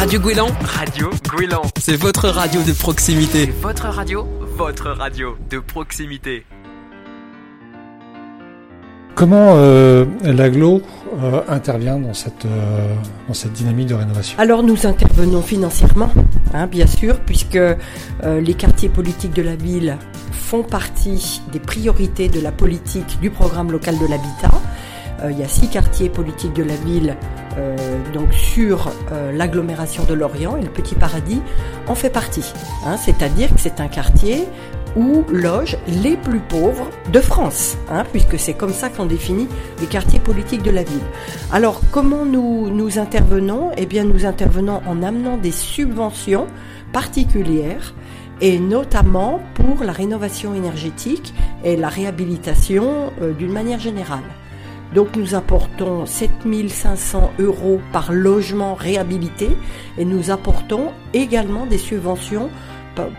Radio Gouélan, Radio Gouélan. c'est votre radio de proximité. C'est votre radio, votre radio de proximité. Comment euh, l'aglo euh, intervient dans cette, euh, dans cette dynamique de rénovation? Alors nous intervenons financièrement, hein, bien sûr, puisque euh, les quartiers politiques de la ville font partie des priorités de la politique du programme local de l'habitat. Euh, il y a six quartiers politiques de la ville donc sur euh, l'agglomération de Lorient et le Petit Paradis en fait partie. hein. C'est-à-dire que c'est un quartier où logent les plus pauvres de France, hein, puisque c'est comme ça qu'on définit les quartiers politiques de la ville. Alors, comment nous, nous intervenons? Eh bien, nous intervenons en amenant des subventions particulières et notamment pour la rénovation énergétique et la réhabilitation euh, d'une manière générale. Donc nous apportons 7500 euros par logement réhabilité et nous apportons également des subventions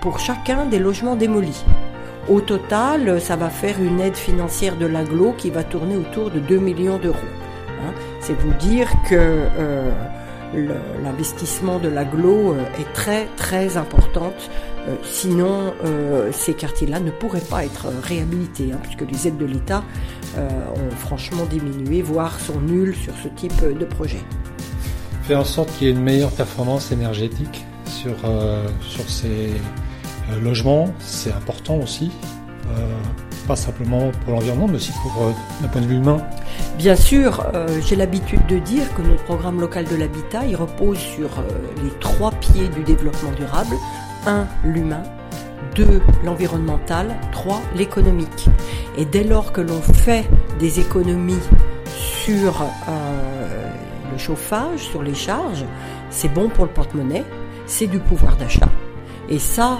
pour chacun des logements démolis. Au total, ça va faire une aide financière de l'aglo qui va tourner autour de 2 millions d'euros. hein. C'est vous dire que euh, l'investissement de l'aglo euh, est très très importante. Euh, sinon, euh, ces quartiers-là ne pourraient pas être réhabilités, hein, puisque les aides de l'État ont franchement diminué, voire sont nulles sur ce type de projet. Faire en sorte qu'il y ait une meilleure performance énergétique sur, ces logements, c'est important aussi. Pas simplement pour l'environnement, mais aussi pour d'un point de vue humain. Bien sûr, euh, j'ai l'habitude de dire que notre programme local de l'habitat, il repose sur euh, les trois pieds du développement durable. Un, l'humain. Deux, l'environnemental. Trois, l'économique. Et dès lors que l'on fait des économies sur euh, le chauffage, sur les charges, c'est bon pour le porte-monnaie, c'est du pouvoir d'achat. Et ça,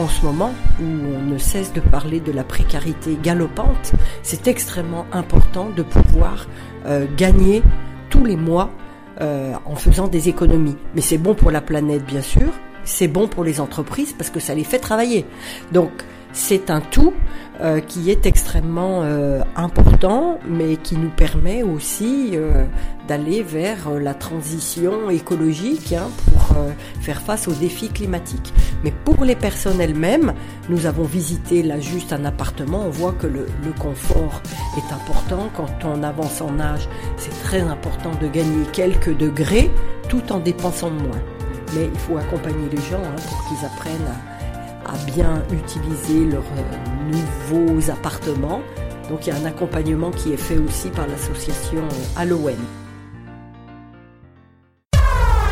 en ce moment où on ne cesse de parler de la précarité galopante, c'est extrêmement important de pouvoir euh, gagner tous les mois euh, en faisant des économies. Mais c'est bon pour la planète, bien sûr. C'est bon pour les entreprises parce que ça les fait travailler. Donc, c'est un tout euh, qui est extrêmement euh, important, mais qui nous permet aussi euh, d'aller vers la transition écologique hein, pour faire face aux défis climatiques. Mais pour les personnes elles-mêmes, nous avons visité là juste un appartement, on voit que le, le confort est important. Quand on avance en âge, c'est très important de gagner quelques degrés tout en dépensant moins. Mais il faut accompagner les gens hein, pour qu'ils apprennent à, à bien utiliser leurs euh, nouveaux appartements. Donc il y a un accompagnement qui est fait aussi par l'association euh, Halloween.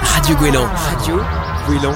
Radio Gouélan, Radio Gouélan.